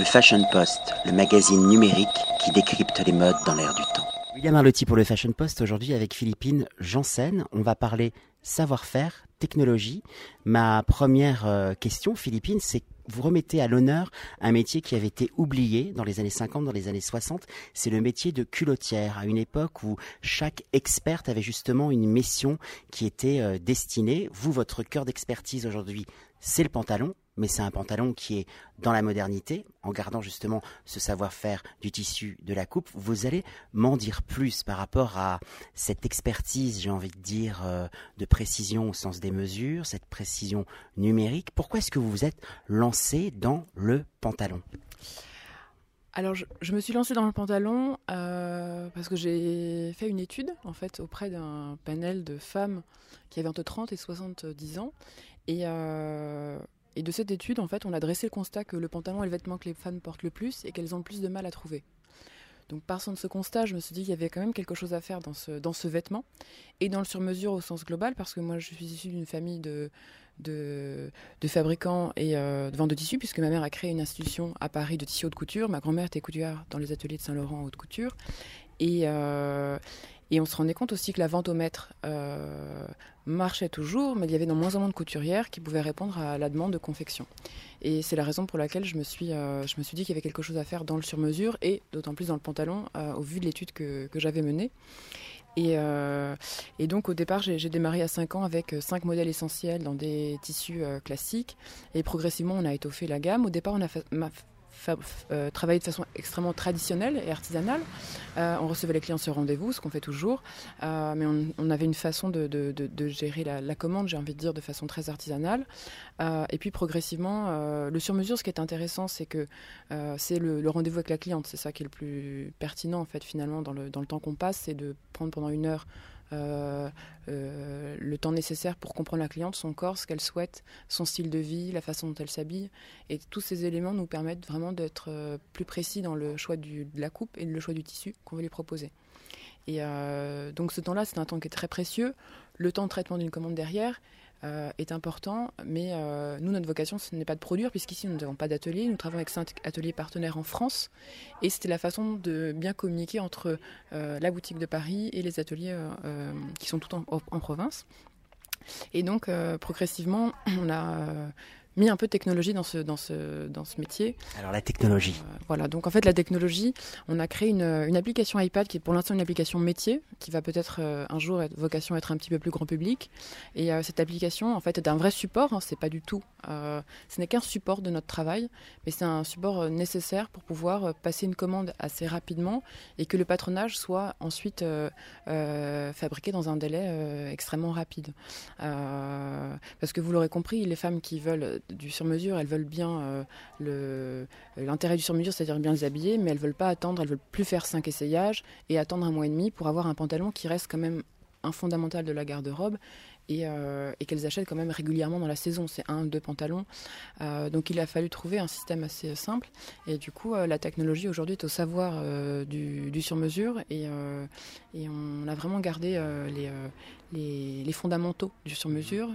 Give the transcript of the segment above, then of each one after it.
Le Fashion Post, le magazine numérique qui décrypte les modes dans l'air du temps. William Arlotti pour le Fashion Post aujourd'hui avec Philippine Janssen. On va parler savoir-faire, technologie. Ma première euh, question, Philippine, c'est vous remettez à l'honneur un métier qui avait été oublié dans les années 50, dans les années 60. C'est le métier de culottière, à une époque où chaque experte avait justement une mission qui était euh, destinée. Vous, votre cœur d'expertise aujourd'hui, c'est le pantalon mais c'est un pantalon qui est dans la modernité, en gardant justement ce savoir-faire du tissu de la coupe. Vous allez m'en dire plus par rapport à cette expertise, j'ai envie de dire, euh, de précision au sens des mesures, cette précision numérique. Pourquoi est-ce que vous vous êtes lancé dans le pantalon? Alors, je, me suis lancée dans le pantalon euh, parce que j'ai fait une étude en fait auprès d'un panel de femmes qui avaient entre 30 et 70 ans. Et euh, et de cette étude, en fait, on a dressé le constat que le pantalon est le vêtement que les femmes portent le plus et qu'elles ont le plus de mal à trouver. Donc, partant de ce constat, je me suis dit qu'il y avait quand même quelque chose à faire dans ce, dans ce vêtement et dans le sur-mesure au sens global, parce que moi, je suis issue d'une famille de, de, de, fabricants et euh, de vente de tissus, puisque ma mère a créé une institution à Paris de tissus haute couture. Ma grand-mère était couturière dans les ateliers de Saint-Laurent haute couture. Euh, et on se rendait compte aussi que la vente au maître euh, marchait toujours, mais il y avait de moins en moins de couturières qui pouvaient répondre à la demande de confection. Et c'est la raison pour laquelle je me suis, euh, je me suis dit qu'il y avait quelque chose à faire dans le sur-mesure et d'autant plus dans le pantalon, euh, au vu de l'étude que, que j'avais menée. Et, donc au départ, j'ai démarré à 5 ans avec 5 modèles essentiels dans des tissus classiques. Et progressivement, on a étoffé la gamme. Au départ, on a fait, euh, travailler de façon extrêmement traditionnelle et artisanale. Euh, on recevait les clients sur rendez-vous, ce qu'on fait toujours, euh, mais on, avait une façon de, gérer la, commande, j'ai envie de dire, de façon très artisanale. et puis progressivement, le sur-mesure, ce qui est intéressant, c'est que c'est le, rendez-vous avec la cliente. C'est ça qui est le plus pertinent, en fait, finalement, dans le, temps qu'on passe, c'est de prendre pendant une heure euh, euh, le temps nécessaire pour comprendre la cliente, son corps, ce qu'elle souhaite, son style de vie, la façon dont elle s'habille. Et tous ces éléments nous permettent vraiment d'être euh, plus précis dans le choix de la coupe et le choix du tissu qu'on veut lui proposer. Et donc ce temps-là, c'est un temps qui est très précieux. Le temps de traitement d'une commande derrière, euh, est important, mais euh, nous, notre vocation, ce n'est pas de produire, puisqu'ici, nous n'avons pas d'atelier. Nous travaillons avec cinq ateliers partenaires en France, et c'était la façon de bien communiquer entre euh, la boutique de Paris et les ateliers qui sont tout en, en province. Et donc, progressivement, on a mis un peu de technologie dans ce, dans ce, dans ce métier. Alors la technologie. Euh, voilà, donc en fait la technologie, on a créé une, une application iPad qui est pour l'instant une application métier, qui va peut-être euh, un jour être vocation à être un petit peu plus grand public. Et euh, cette application en fait est un vrai support, hein, c'est pas du tout, ce n'est qu'un support de notre travail, mais c'est un support nécessaire pour pouvoir passer une commande assez rapidement et que le patronage soit ensuite fabriqué dans un délai extrêmement rapide. parce que vous l'aurez compris, les femmes qui veulent du sur-mesure, elles veulent bien euh, l'intérêt du sur-mesure, c'est-à-dire bien les habiller, mais elles veulent pas attendre, elles veulent plus faire cinq essayages et attendre un mois et demi pour avoir un pantalon qui reste quand même un fondamental de la garde-robe et, euh, qu'elles achètent quand même régulièrement dans la saison. C'est un, deux pantalons. Euh, donc il a fallu trouver un système assez simple. Et du coup, la technologie aujourd'hui est au savoir du, sur-mesure et, on a vraiment gardé les, les, fondamentaux du sur-mesure.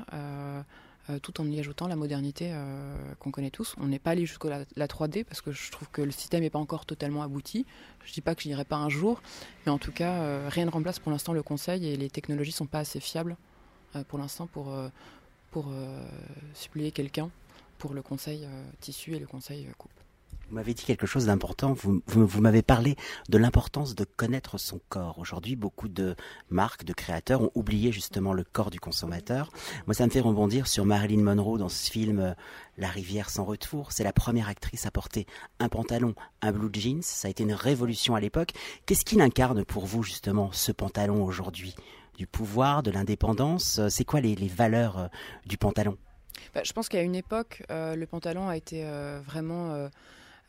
Euh, tout en y ajoutant la modernité euh, qu'on connaît tous. On n'est pas allé jusqu'à la, 3D parce que je trouve que le système n'est pas encore totalement abouti. Je ne dis pas que je n'irai pas un jour, mais en tout cas, euh, rien ne remplace pour l'instant le conseil et les technologies ne sont pas assez fiables pour l'instant pour, pour suppléer quelqu'un pour le conseil tissu et le conseil coupe. Vous m'avez dit quelque chose d'important. Vous, m'avez parlé de l'importance de connaître son corps. Aujourd'hui, beaucoup de marques, de créateurs ont oublié justement le corps du consommateur. Moi, ça me fait rebondir sur Marilyn Monroe dans ce film euh, La rivière sans retour. C'est la première actrice à porter un pantalon, un blue jeans. Ça a été une révolution à l'époque. Qu'est-ce qu'il incarne pour vous justement ce pantalon aujourd'hui? Du pouvoir, de l'indépendance? C'est quoi les, valeurs euh, du pantalon? Bah, Je pense qu'à une époque, euh, le pantalon a été vraiment euh,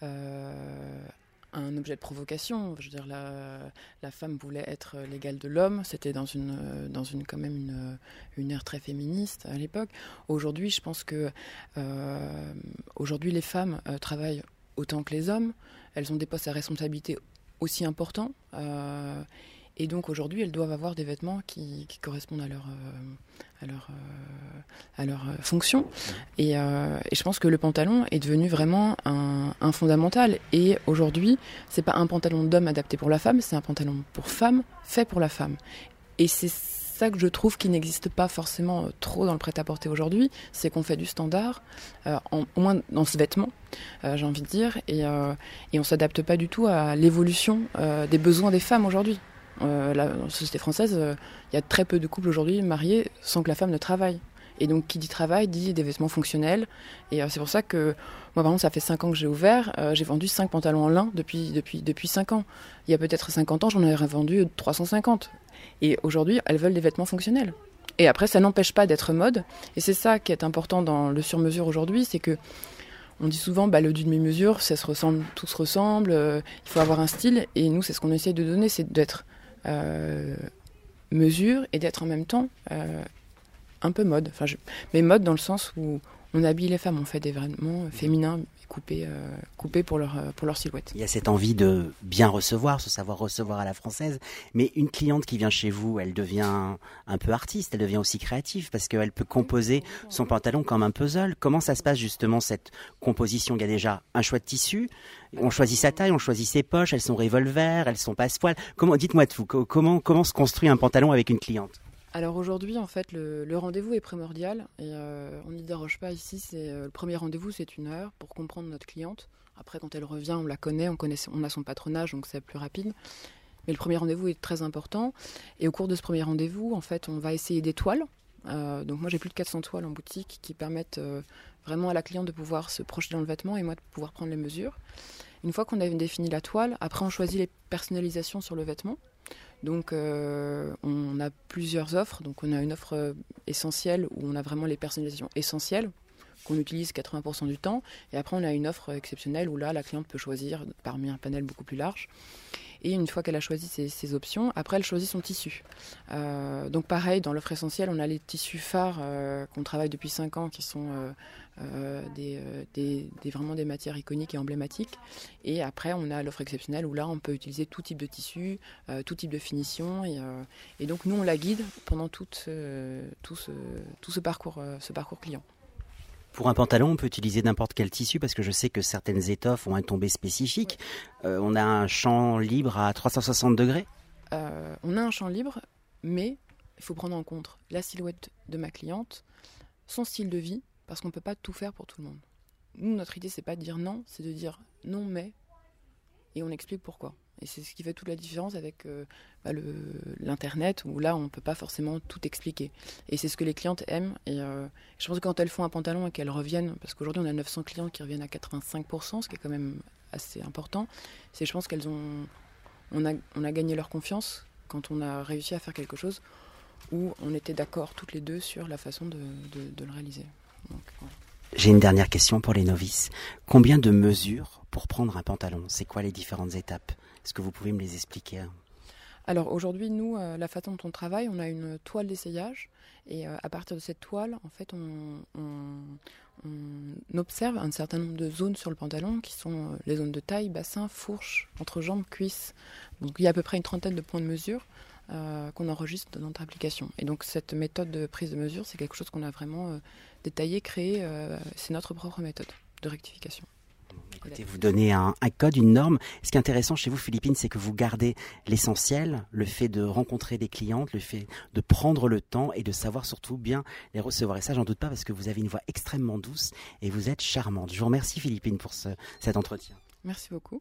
un objet de provocation. Je veux dire, la, la femme voulait être l'égale de l'homme. C'était dans une, dans une quand même une, une ère très féministe à l'époque. Aujourd'hui, je pense que euh, aujourd'hui les femmes euh, travaillent autant que les hommes. Elles ont des postes à responsabilité aussi importants. Et donc aujourd'hui, elles doivent avoir des vêtements qui, correspondent à leur, euh, à leur, euh, à leur euh, fonction. Et, et, je pense que le pantalon est devenu vraiment un, un fondamental. Et aujourd'hui, c'est pas un pantalon d'homme adapté pour la femme, c'est un pantalon pour femme fait pour la femme. Et c'est ça que je trouve qui n'existe pas forcément trop dans le prêt-à-porter aujourd'hui, c'est qu'on fait du standard, en, au moins dans ce vêtement, j'ai envie de dire, et, et on s'adapte pas du tout à l'évolution des besoins des femmes aujourd'hui. Euh, la, société française, euh, il y a très peu de couples aujourd'hui mariés sans que la femme ne travaille. Et donc, qui dit travail dit des vêtements fonctionnels. Et euh, c'est pour ça que, moi, par exemple, ça fait 5 ans que j'ai ouvert. j'ai vendu 5 pantalons en lin depuis, depuis, depuis 5 ans. Il y a peut-être 50 ans, j'en aurais vendu 350. Et aujourd'hui, elles veulent des vêtements fonctionnels. Et après, ça n'empêche pas d'être mode. Et c'est ça qui est important dans le sur-mesure aujourd'hui, c'est que on dit souvent, bah, le demi-mesure, ça se ressemble, tout se ressemble, il faut avoir un style. Et nous, c'est ce qu'on essaye de donner, c'est d'être mesure et d'être en même temps euh, un peu mode. Mais mode dans le sens où on habille les femmes, on fait des vêtements féminins coupés, euh, coupés pour, leur, silhouette. Il y a cette envie de bien recevoir, ce savoir recevoir à la française. Mais une cliente qui vient chez vous, elle devient un peu artiste, elle devient aussi créative parce qu'elle peut composer son pantalon comme un puzzle. Comment ça se passe justement cette composition? Il y a déjà un choix de tissu, on choisit sa taille, on choisit ses poches, elles sont revolver, elles sont passe-poil. Comment, dites-moi tout, comment se construit un pantalon avec une cliente? Alors aujourd'hui, en fait, le, rendez-vous est primordial et euh, on n'y déroge pas ici. C'est euh, le premier rendez-vous, c'est une heure pour comprendre notre cliente. Après, quand elle revient, on la connaît, on connaît, on a son patronage, donc c'est plus rapide. Mais le premier rendez-vous est très important. Et au cours de ce premier rendez-vous, en fait, on va essayer des toiles. Euh, donc moi, j'ai plus de 400 toiles en boutique qui permettent vraiment à la cliente de pouvoir se projeter dans le vêtement et moi de pouvoir prendre les mesures. Une fois qu'on a défini la toile, après on choisit les personnalisations sur le vêtement. Donc euh, on a plusieurs offres. Donc on a une offre euh, essentielle où on a vraiment les personnalisations essentielles qu'on utilise 80% du temps. Et après on a une offre exceptionnelle où là la cliente peut choisir parmi un panel beaucoup plus large. Et une fois qu'elle a choisi ses, options, après elle choisit son tissu. Euh, donc pareil, dans l'offre essentielle, on a les tissus phares euh, qu'on travaille depuis 5 ans, qui sont euh, vraiment des matières iconiques et emblématiques. Et après, on a l'offre exceptionnelle où là, on peut utiliser tout type de tissu, tout type de finition. Et, donc nous, on la guide pendant tout, ce parcours client. Pour un pantalon, on peut utiliser n'importe quel tissu parce que je sais que certaines étoffes ont un tombé spécifique. Euh, on a un champ libre à 360 degrés euh, On a un champ libre, mais il faut prendre en compte la silhouette de ma cliente, son style de vie, parce qu'on ne peut pas tout faire pour tout le monde. Nous, notre idée, c'est pas de dire non, c'est de dire non, mais, et on explique pourquoi. Et c'est ce qui fait toute la différence avec euh, bah, l'Internet, où là, on ne peut pas forcément tout expliquer. Et c'est ce que les clientes aiment. Et euh, je pense que quand elles font un pantalon et qu'elles reviennent, parce qu'aujourd'hui, on a 900 clients qui reviennent à 85%, ce qui est quand même assez important, c'est je pense qu'elles ont on a, on a gagné leur confiance quand on a réussi à faire quelque chose où on était d'accord toutes les deux sur la façon de, de, le réaliser. J'ai une dernière question pour les novices. Combien de mesures pour prendre un pantalon? C'est quoi les différentes étapes? Est-ce que vous pouvez me les expliquer? Alors aujourd'hui, nous, euh, la façon dont on travaille, on a une toile d'essayage et euh, à partir de cette toile, en fait, on, observe un certain nombre de zones sur le pantalon qui sont euh, les zones de taille, bassin, fourche, entre jambes, cuisses. Donc il y a à peu près une trentaine de points de mesure qu'on enregistre dans notre application. Et donc cette méthode de prise de mesure, c'est quelque chose qu'on a vraiment détaillé, créé. c'est notre propre méthode de rectification. Écoutez, vous donnez un, code, une norme. Ce qui est intéressant chez vous, Philippine, c'est que vous gardez l'essentiel, le fait de rencontrer des clientes, le fait de prendre le temps et de savoir surtout bien les recevoir. Et ça, j'en doute pas parce que vous avez une voix extrêmement douce et vous êtes charmante. Je vous remercie, Philippine, pour cet entretien. Merci beaucoup.